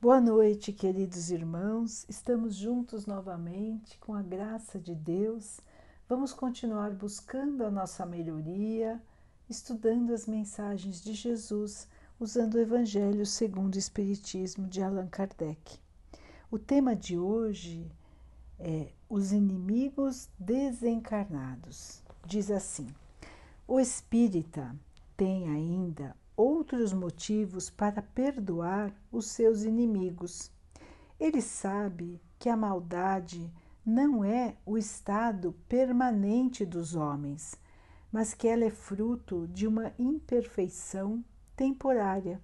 Boa noite, queridos irmãos. Estamos juntos novamente com a graça de Deus. Vamos continuar buscando a nossa melhoria, estudando as mensagens de Jesus, usando o Evangelho segundo o Espiritismo de Allan Kardec. O tema de hoje é os inimigos desencarnados. Diz assim: o espírita tem ainda outros motivos para perdoar os seus inimigos. Ele sabe que a maldade não é o estado permanente dos homens, mas que ela é fruto de uma imperfeição temporária.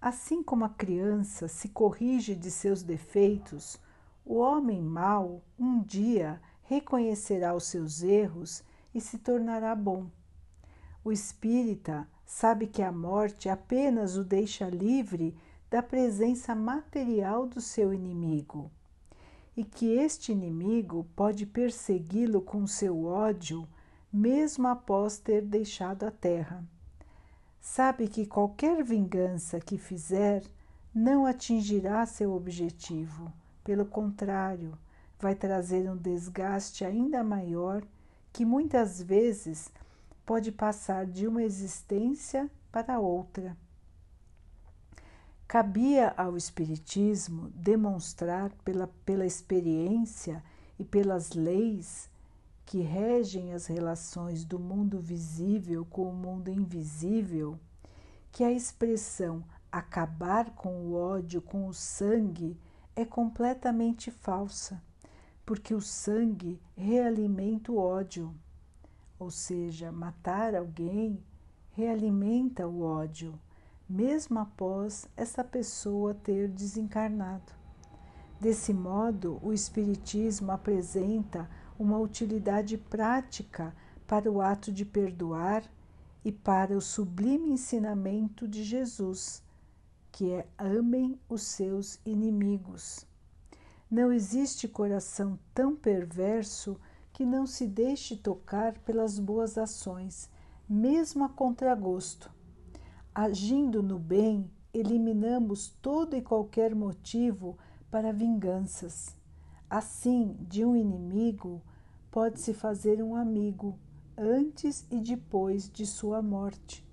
Assim como a criança se corrige de seus defeitos, o homem mau um dia reconhecerá os seus erros e se tornará bom. O espírita sabe que a morte apenas o deixa livre da presença material do seu inimigo e que este inimigo pode persegui-lo com seu ódio mesmo após ter deixado a terra. Sabe que qualquer vingança que fizer não atingirá seu objetivo, pelo contrário, vai trazer um desgaste ainda maior que muitas vezes pode passar de uma existência para outra. Cabia ao Espiritismo demonstrar pela, pela experiência e pelas leis que regem as relações do mundo visível com o mundo invisível que a expressão acabar com o ódio com o sangue é completamente falsa, porque o sangue realimenta o ódio ou seja, matar alguém, realimenta o ódio, mesmo após essa pessoa ter desencarnado. Desse modo, o Espiritismo apresenta uma utilidade prática para o ato de perdoar e para o sublime ensinamento de Jesus, que é amem os seus inimigos. Não existe coração tão perverso que não se deixe tocar pelas boas ações, mesmo a contragosto. Agindo no bem, eliminamos todo e qualquer motivo para vinganças. Assim, de um inimigo pode-se fazer um amigo antes e depois de sua morte.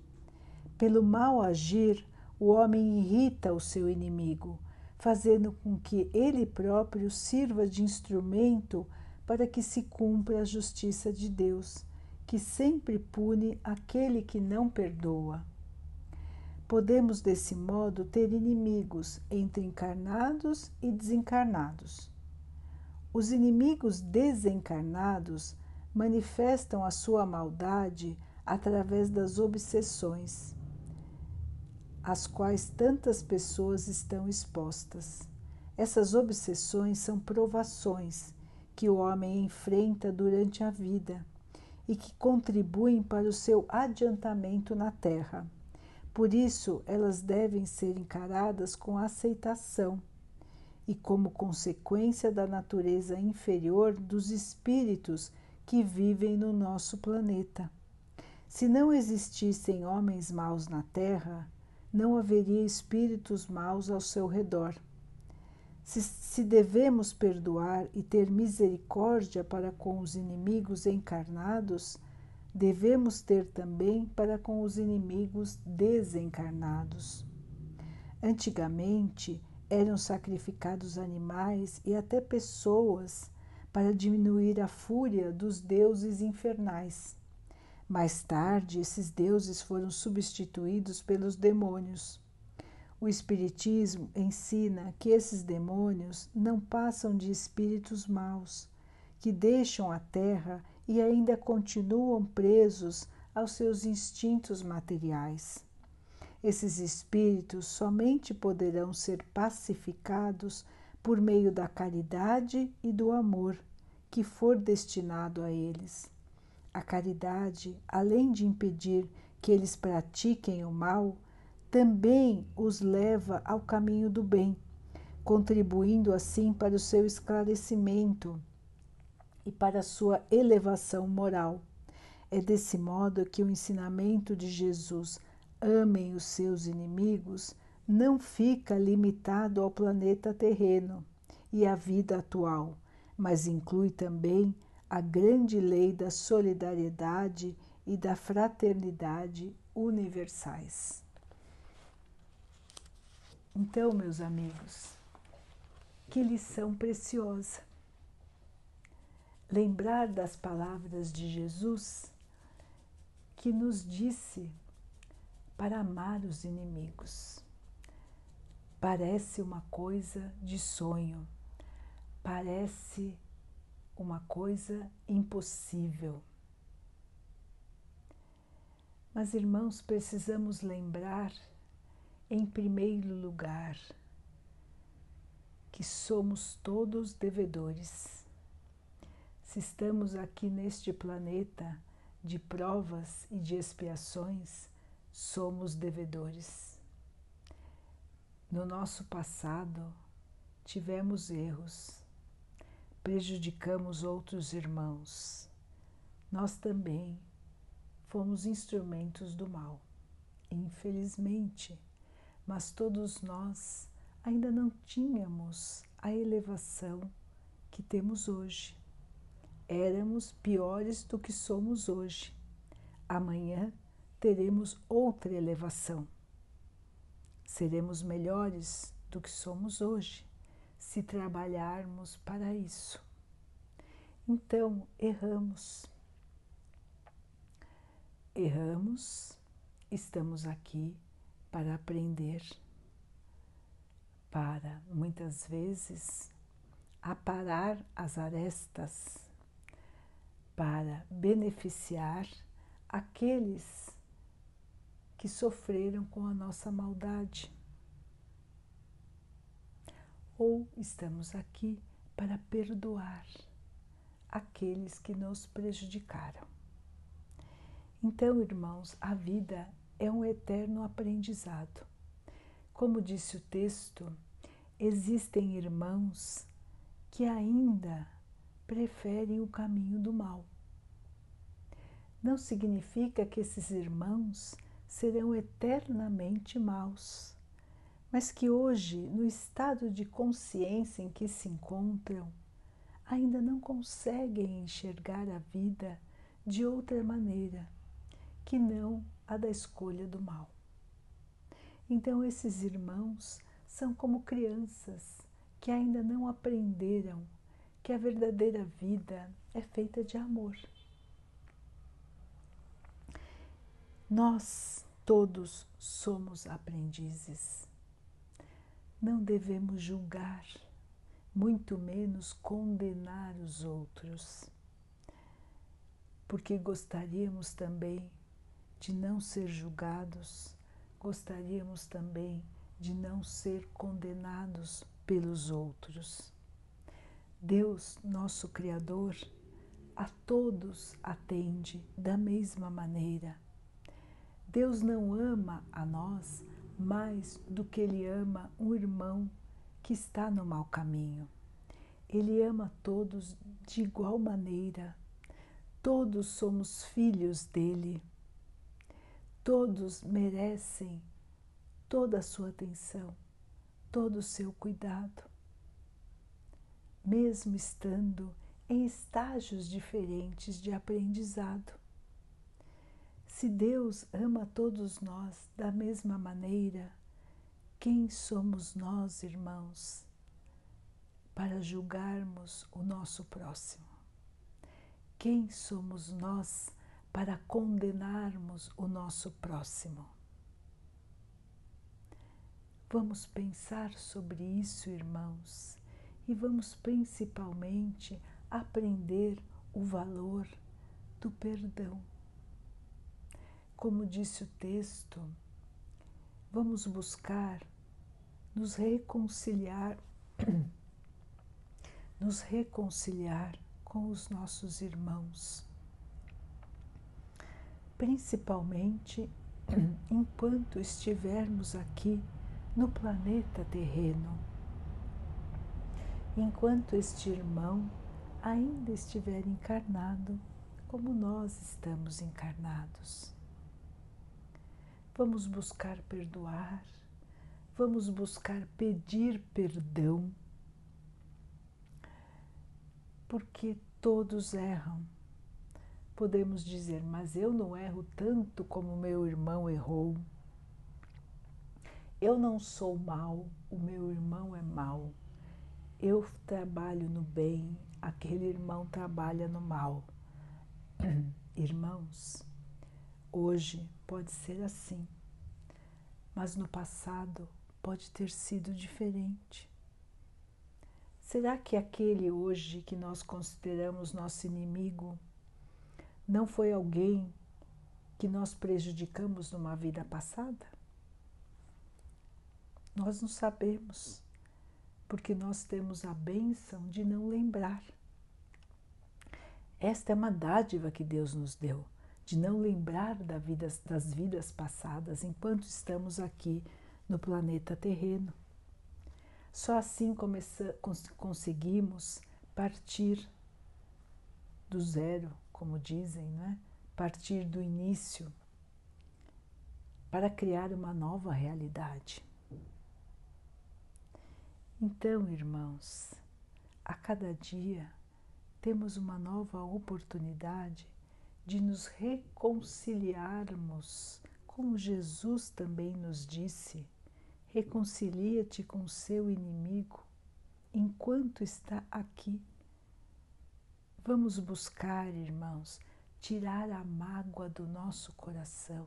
Pelo mal agir, o homem irrita o seu inimigo, fazendo com que ele próprio sirva de instrumento para que se cumpra a justiça de Deus, que sempre pune aquele que não perdoa. Podemos, desse modo, ter inimigos entre encarnados e desencarnados. Os inimigos desencarnados manifestam a sua maldade através das obsessões, às quais tantas pessoas estão expostas. Essas obsessões são provações que o homem enfrenta durante a vida e que contribuem para o seu adiantamento na Terra. Por isso, elas devem ser encaradas com aceitação e como consequência da natureza inferior dos espíritos que vivem no nosso planeta. Se não existissem homens maus na Terra, não haveria espíritos maus ao seu redor. Se, se, devemos perdoar e ter misericórdia para com os inimigos encarnados, devemos ter também para com os inimigos desencarnados. Antigamente eram sacrificados animais e até pessoas para diminuir a fúria dos deuses infernais. Mais tarde, esses deuses foram substituídos pelos demônios. O Espiritismo ensina que esses demônios não passam de espíritos maus, que deixam a terra e ainda continuam presos aos seus instintos materiais. Esses espíritos somente poderão ser pacificados por meio da caridade e do amor que for destinado a eles. A caridade, além de impedir que eles pratiquem o mal, também os leva ao caminho do bem, contribuindo assim para o seu esclarecimento e para a sua elevação moral. É desse modo que o ensinamento de Jesus, amem os seus inimigos, não fica limitado ao planeta terreno e à vida atual, mas inclui também a grande lei da solidariedade e da fraternidade universais. Então, meus amigos, que lição preciosa! Lembrar das palavras de Jesus que nos disse para amar os inimigos. Parece uma coisa de sonho, parece uma coisa impossível. Mas, irmãos, precisamos lembrar, em primeiro lugar, que somos todos devedores. Se estamos aqui neste planeta de provas e de expiações, somos devedores. No nosso passado, tivemos erros, prejudicamos outros irmãos. Nós também fomos instrumentos do mal, infelizmente, mas todos nós ainda não tínhamos a elevação que temos hoje. Éramos piores do que somos hoje. Amanhã teremos outra elevação. Seremos melhores do que somos hoje se trabalharmos para isso. Então, erramos. Erramos, estamos aqui para aprender, para muitas vezes aparar as arestas, para beneficiar aqueles que sofreram com a nossa maldade. Ou estamos aqui para perdoar aqueles que nos prejudicaram. Então, irmãos, a vida é um eterno aprendizado. Como disse o texto, existem irmãos que ainda preferem o caminho do mal. Não significa que esses irmãos serão eternamente maus, mas que hoje, no estado de consciência em que se encontram, ainda não conseguem enxergar a vida de outra maneira que não a da escolha do mal. Então, esses irmãos são como crianças que ainda não aprenderam que a verdadeira vida é feita de amor. Nós todos somos aprendizes. Não devemos julgar, muito menos condenar os outros, porque gostaríamos também de não ser julgados, gostaríamos também de não ser condenados pelos outros. Deus, nosso Criador, a todos atende da mesma maneira Deus não ama a nós mais do que Ele ama um irmão que está no mau caminho. Ele ama todos de igual maneira. Todos somos filhos dele. Todos merecem toda a sua atenção, todo o seu cuidado. Mesmo estando em estágios diferentes de aprendizado. Se Deus ama todos nós da mesma maneira, quem somos nós, irmãos, para julgarmos o nosso próximo? Quem somos nós para condenarmos o nosso próximo? Vamos pensar sobre isso, irmãos, e vamos principalmente aprender o valor do perdão como disse o texto, vamos buscar nos reconciliar, nos reconciliar com os nossos irmãos, principalmente enquanto estivermos aqui no planeta terreno. Enquanto este irmão ainda estiver encarnado, como nós estamos encarnados. Vamos buscar perdoar, vamos buscar pedir perdão, porque todos erram. Podemos dizer, mas eu não erro tanto como meu irmão errou. Eu não sou mal, o meu irmão é mal. Eu trabalho no bem, aquele irmão trabalha no mal. Irmãos, hoje pode ser assim, mas no passado pode ter sido diferente. Será que aquele hoje que nós consideramos nosso inimigo não foi alguém que nós prejudicamos numa vida passada? Nós não sabemos, porque nós temos a bênção de não lembrar. Esta é uma dádiva que Deus nos deu, de não lembrar das vidas passadas enquanto estamos aqui no planeta terreno. Só assim conseguimos partir do zero, como dizem, né? partir do início, para criar uma nova realidade. Então, irmãos, a cada dia temos uma nova oportunidade de nos reconciliarmos, como Jesus também nos disse Reconcilia-te com seu inimigo enquanto está aqui. Vamos buscar, irmãos, tirar a mágoa do nosso coração.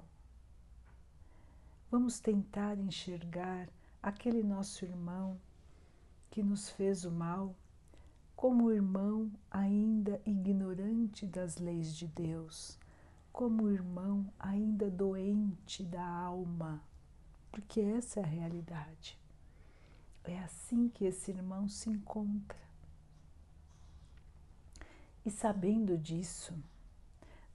Vamos tentar enxergar aquele nosso irmão que nos fez o mal como irmão ainda ignorante das leis de Deus, como irmão ainda doente da alma porque essa é a realidade. É assim que esse irmão se encontra. E sabendo disso,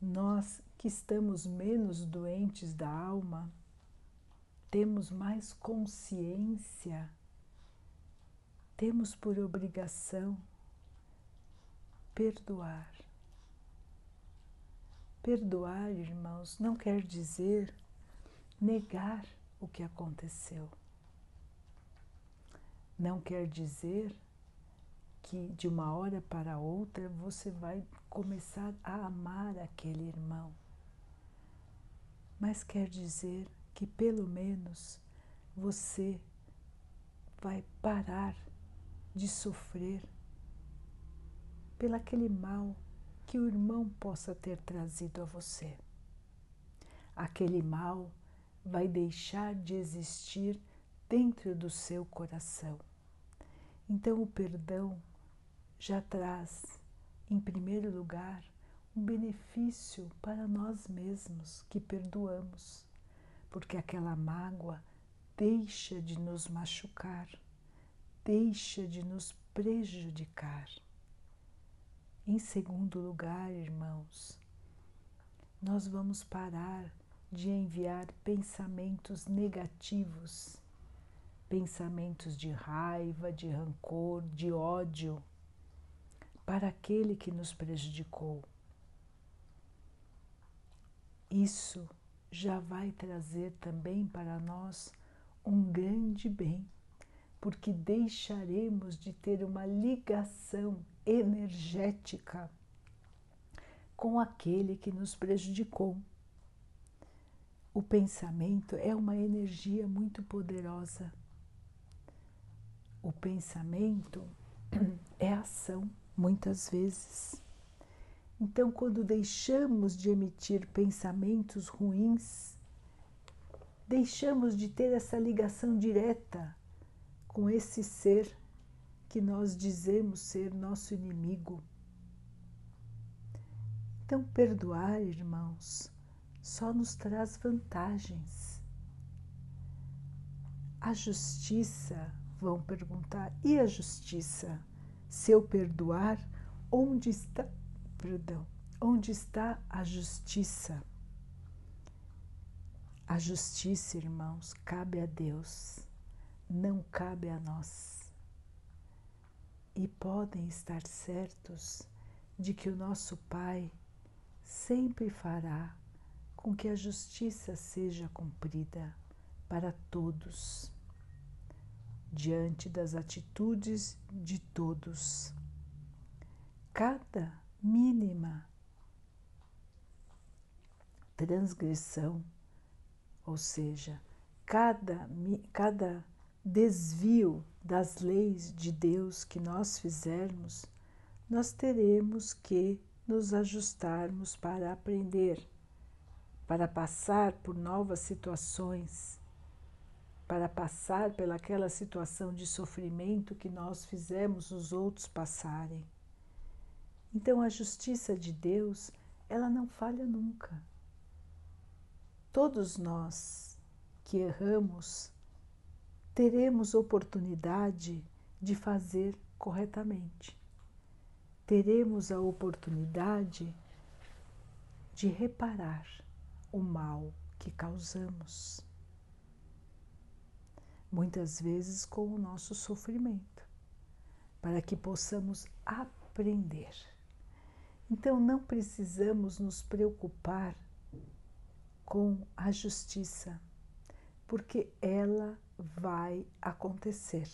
nós que estamos menos doentes da alma, temos mais consciência, temos por obrigação perdoar. Perdoar, irmãos, não quer dizer negar o que aconteceu. Não quer dizer que de uma hora para outra você vai começar a amar aquele irmão, mas quer dizer que pelo menos você vai parar de sofrer pelaquele mal que o irmão possa ter trazido a você. Aquele mal vai deixar de existir dentro do seu coração. Então, o perdão já traz, em primeiro lugar, um benefício para nós mesmos que perdoamos, porque aquela mágoa deixa de nos machucar, deixa de nos prejudicar. Em segundo lugar, irmãos, nós vamos parar de enviar pensamentos negativos, pensamentos de raiva, de rancor, de ódio para aquele que nos prejudicou. Isso já vai trazer também para nós um grande bem, porque deixaremos de ter uma ligação energética com aquele que nos prejudicou. O pensamento é uma energia muito poderosa. O pensamento é ação, muitas vezes. Então, quando deixamos de emitir pensamentos ruins, deixamos de ter essa ligação direta com esse ser que nós dizemos ser nosso inimigo. Então, perdoar, irmãos, só nos traz vantagens. A justiça, vão perguntar, e a justiça? Se eu perdoar, onde está, perdão, onde está a justiça? A justiça, irmãos, cabe a Deus, não cabe a nós. E podem estar certos de que o nosso Pai sempre fará com que a justiça seja cumprida para todos. Diante das atitudes de todos. Cada mínima transgressão, ou seja, cada, cada desvio das leis de Deus que nós fizermos, nós teremos que nos ajustarmos para aprender, para passar por novas situações, para passar pelaquela situação de sofrimento que nós fizemos os outros passarem. Então a justiça de Deus, ela não falha nunca. Todos nós que erramos teremos oportunidade de fazer corretamente. Teremos a oportunidade de reparar o mal que causamos. Muitas vezes com o nosso sofrimento, para que possamos aprender. Então não precisamos nos preocupar com a justiça, porque ela vai acontecer.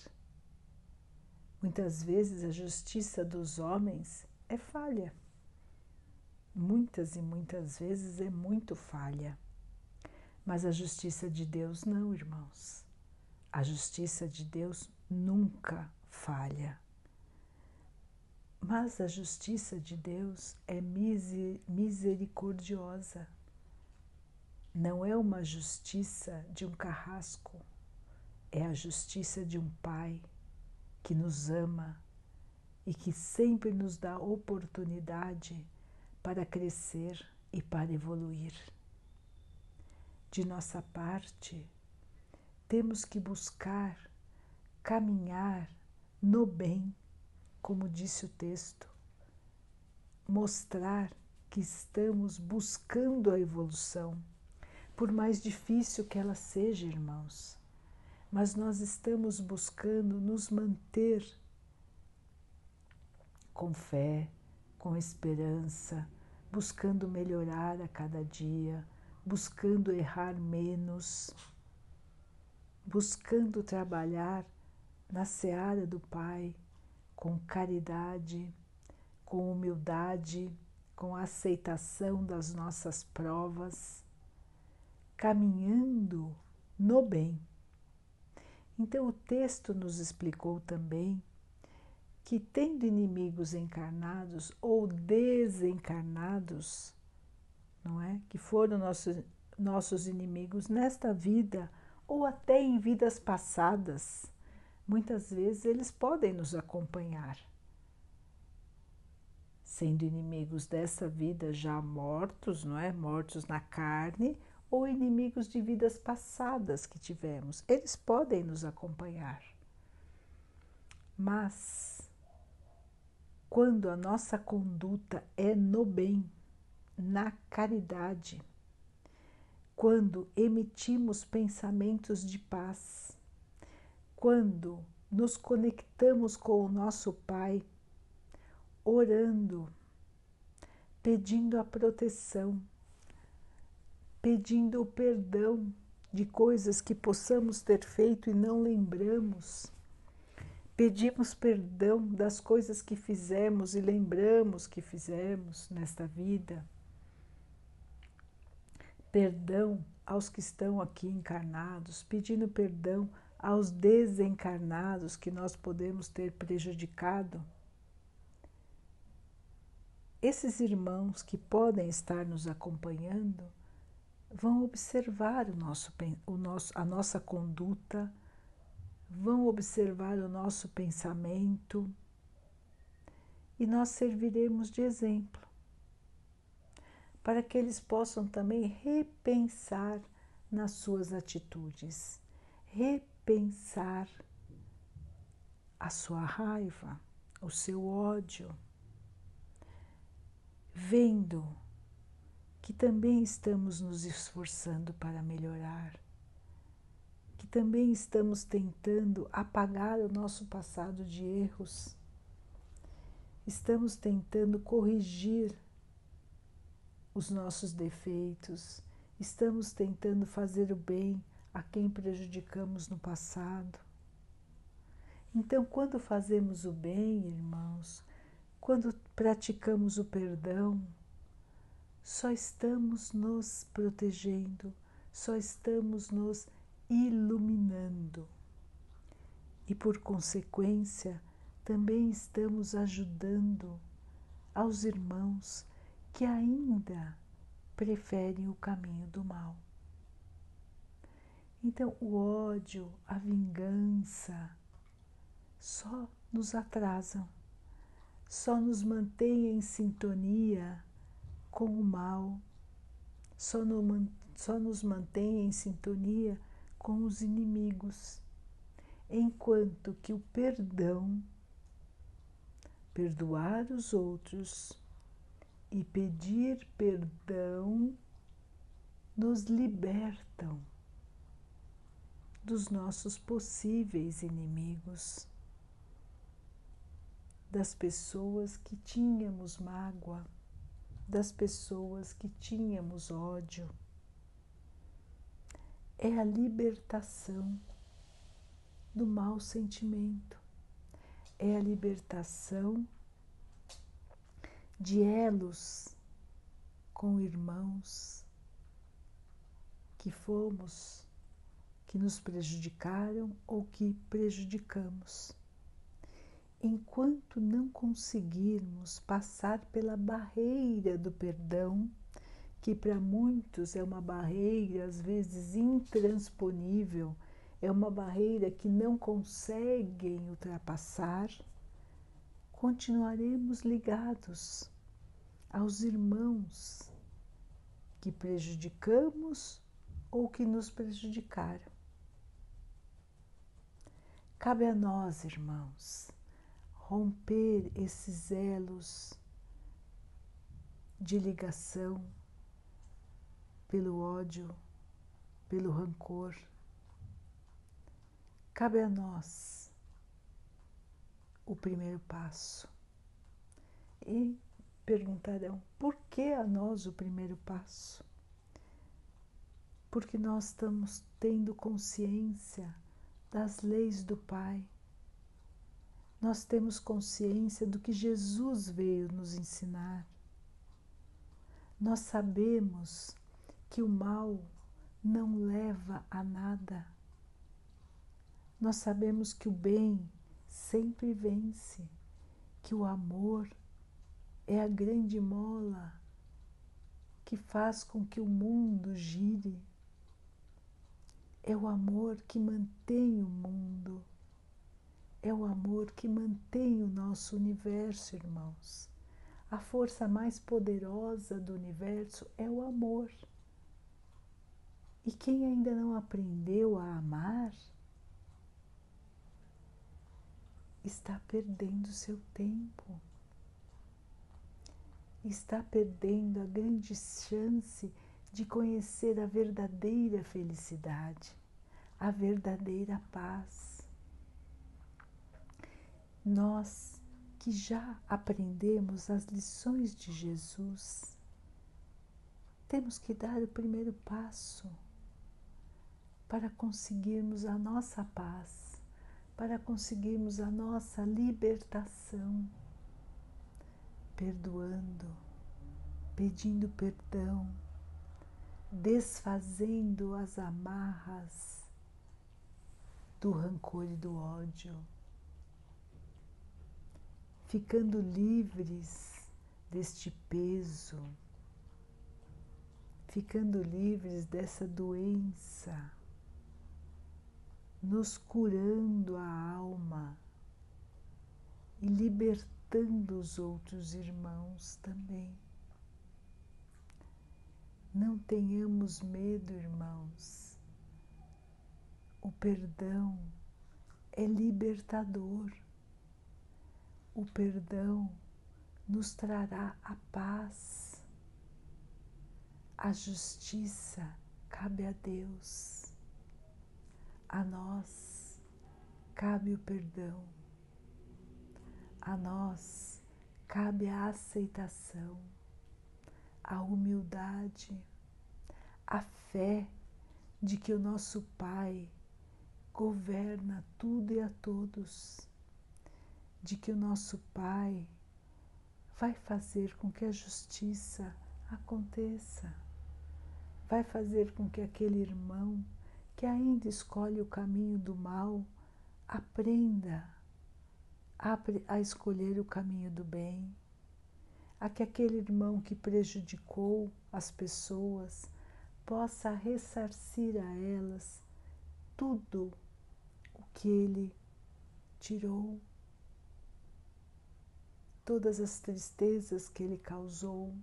Muitas vezes a justiça dos homens é falha. Muitas e muitas vezes é muito falha. Mas a justiça de Deus não, irmãos. A justiça de Deus nunca falha. Mas a justiça de Deus é misericordiosa não é uma justiça de um carrasco, é a justiça de um Pai que nos ama e que sempre nos dá oportunidade para crescer e para evoluir. De nossa parte, temos que buscar caminhar no bem, como disse o texto, mostrar que estamos buscando a evolução por mais difícil que ela seja, irmãos. Mas nós estamos buscando nos manter com fé, com esperança, buscando melhorar a cada dia, buscando errar menos, buscando trabalhar na seara do Pai com caridade, com humildade, com aceitação das nossas provas caminhando no bem. Então, o texto nos explicou também que, tendo inimigos encarnados ou desencarnados, não é? Que foram nossos, nossos inimigos nesta vida ou até em vidas passadas, muitas vezes eles podem nos acompanhar. Sendo inimigos dessa vida já mortos, não é? Mortos na carne ou inimigos de vidas passadas que tivemos. Eles podem nos acompanhar. Mas, quando a nossa conduta é no bem, na caridade, quando emitimos pensamentos de paz, quando nos conectamos com o nosso Pai, orando, pedindo a proteção, pedindo o perdão de coisas que possamos ter feito e não lembramos. Pedimos perdão das coisas que fizemos e lembramos que fizemos nesta vida. Perdão aos que estão aqui encarnados, pedindo perdão aos desencarnados que nós podemos ter prejudicado. Esses irmãos que podem estar nos acompanhando vão observar o nosso, o nosso, a nossa conduta, vão observar o nosso pensamento e nós serviremos de exemplo para que eles possam também repensar nas suas atitudes, repensar a sua raiva, o seu ódio, vendo que também estamos nos esforçando para melhorar, que também estamos tentando apagar o nosso passado de erros, estamos tentando corrigir os nossos defeitos, estamos tentando fazer o bem a quem prejudicamos no passado. Então, quando fazemos o bem, irmãos, quando praticamos o perdão, só estamos nos protegendo, só estamos nos iluminando. E por consequência, também estamos ajudando aos irmãos que ainda preferem o caminho do mal. Então, o ódio, a vingança, só nos atrasam, só nos mantêm em sintonia com o mal, só, no, só nos mantém em sintonia com os inimigos, enquanto que o perdão, perdoar os outros e pedir perdão, nos libertam dos nossos possíveis inimigos, das pessoas que tínhamos mágoa, das pessoas que tínhamos ódio. É a libertação do mau sentimento, é a libertação de elos com irmãos que fomos que nos prejudicaram ou que prejudicamos. Enquanto não conseguirmos passar pela barreira do perdão, que para muitos é uma barreira às vezes intransponível, é uma barreira que não conseguem ultrapassar, continuaremos ligados aos irmãos que prejudicamos ou que nos prejudicaram. Cabe a nós, irmãos, romper esses elos de ligação pelo ódio, pelo rancor. Cabe a nós o primeiro passo. E perguntarão: por que a nós o primeiro passo? Porque nós estamos tendo consciência das leis do Pai. Nós temos consciência do que Jesus veio nos ensinar. Nós sabemos que o mal não leva a nada. Nós sabemos que o bem sempre vence, que o amor é a grande mola que faz com que o mundo gire é o amor que mantém o mundo. É o amor que mantém o nosso universo, irmãos. A força mais poderosa do universo é o amor. E quem ainda não aprendeu a amar está perdendo seu tempo. Está perdendo a grande chance de conhecer a verdadeira felicidade, a verdadeira paz. Nós que já aprendemos as lições de Jesus, temos que dar o primeiro passo para conseguirmos a nossa paz, para conseguirmos a nossa libertação, perdoando, pedindo perdão desfazendo as amarras do rancor e do ódio, ficando livres deste peso, ficando livres dessa doença, nos curando a alma e libertando os outros irmãos também. Não tenhamos medo, irmãos. O perdão é libertador. O perdão nos trará a paz. A justiça cabe a Deus. A nós cabe o perdão. A nós cabe a aceitação a humildade, a fé de que o nosso Pai governa tudo e a todos, de que o nosso Pai vai fazer com que a justiça aconteça, vai fazer com que aquele irmão que ainda escolhe o caminho do mal aprenda a, escolher o caminho do bem, a que aquele irmão que prejudicou as pessoas possa ressarcir a elas tudo o que ele tirou, todas as tristezas que ele causou,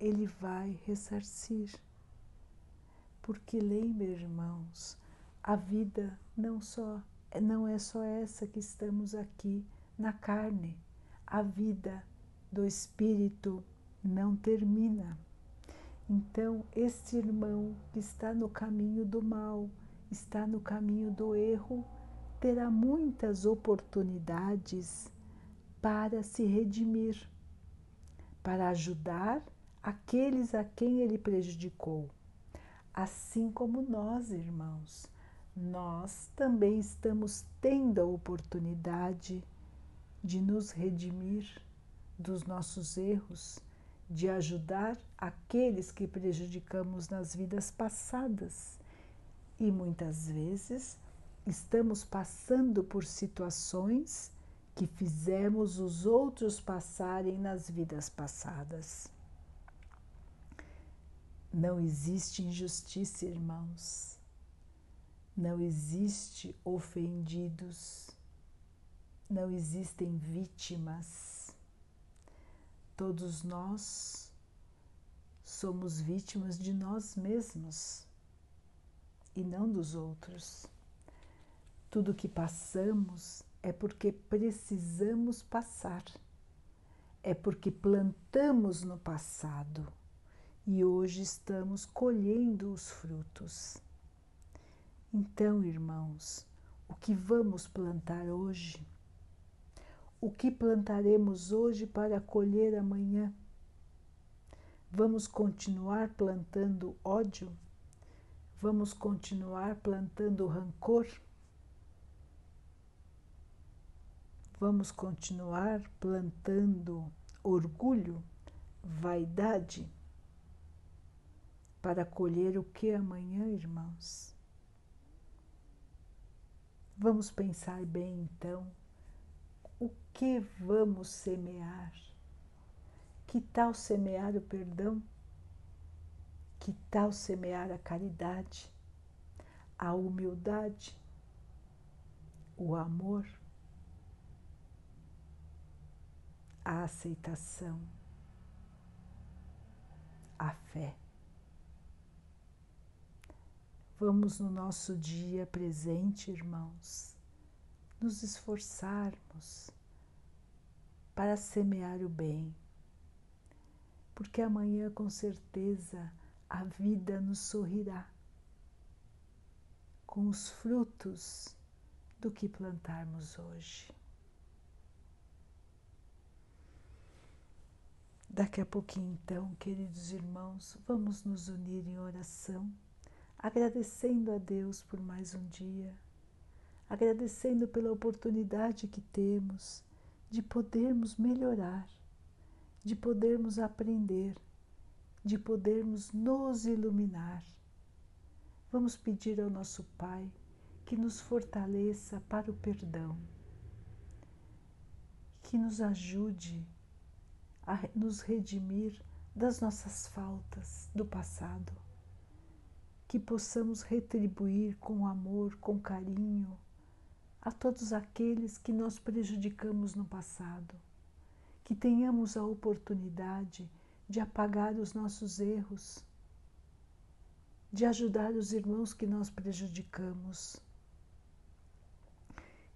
ele vai ressarcir. Porque lembre, irmãos, a vida não só não é só essa que estamos aqui na carne. A vida do espírito não termina. Então, este irmão que está no caminho do mal, está no caminho do erro, terá muitas oportunidades para se redimir, para ajudar aqueles a quem ele prejudicou. Assim como nós, irmãos, nós também estamos tendo a oportunidade de nos redimir dos nossos erros, de ajudar aqueles que prejudicamos nas vidas passadas. E muitas vezes estamos passando por situações que fizemos os outros passarem nas vidas passadas. Não existe injustiça, irmãos. Não existe ofendidos. Não existem vítimas. Todos nós somos vítimas de nós mesmos e não dos outros. Tudo que passamos é porque precisamos passar, é porque plantamos no passado e hoje estamos colhendo os frutos. Então, irmãos, o que vamos plantar hoje? O que plantaremos hoje para colher amanhã? Vamos continuar plantando ódio? Vamos continuar plantando rancor? Vamos continuar plantando orgulho, vaidade? Para colher o que amanhã, irmãos? Vamos pensar bem então o que vamos semear. Que tal semear o perdão? Que tal semear a caridade, a humildade, o amor, a aceitação, a fé? Vamos no nosso dia presente, irmãos, nos esforçarmos para semear o bem, porque amanhã com certeza a vida nos sorrirá com os frutos do que plantarmos hoje. Daqui a pouquinho, então, queridos irmãos, vamos nos unir em oração agradecendo a Deus por mais um dia, agradecendo pela oportunidade que temos de podermos melhorar, de podermos aprender, de podermos nos iluminar. Vamos pedir ao nosso Pai que nos fortaleça para o perdão, que nos ajude a nos redimir das nossas faltas do passado que possamos retribuir com amor, com carinho a todos aqueles que nós prejudicamos no passado, que tenhamos a oportunidade de apagar os nossos erros, de ajudar os irmãos que nós prejudicamos.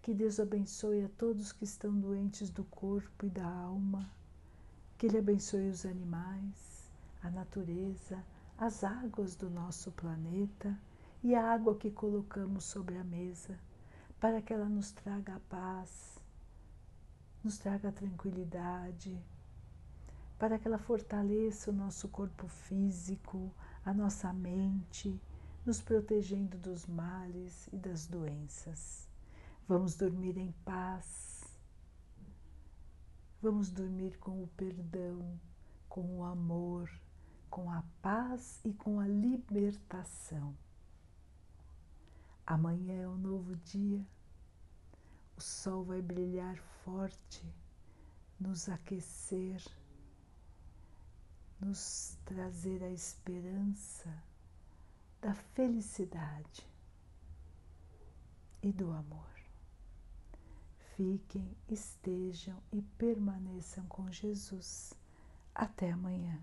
Que Deus abençoe a todos que estão doentes do corpo e da alma, que Ele abençoe os animais, a natureza, as águas do nosso planeta e a água que colocamos sobre a mesa, para que ela nos traga a paz, nos traga a tranquilidade, para que ela fortaleça o nosso corpo físico, a nossa mente, nos protegendo dos males e das doenças. Vamos dormir em paz. Vamos dormir com o perdão, com o amor, com a paz e com a libertação. Amanhã é um novo dia. O sol vai brilhar forte, nos aquecer, nos trazer a esperança da felicidade e do amor. Fiquem, estejam e permaneçam com Jesus. Até amanhã.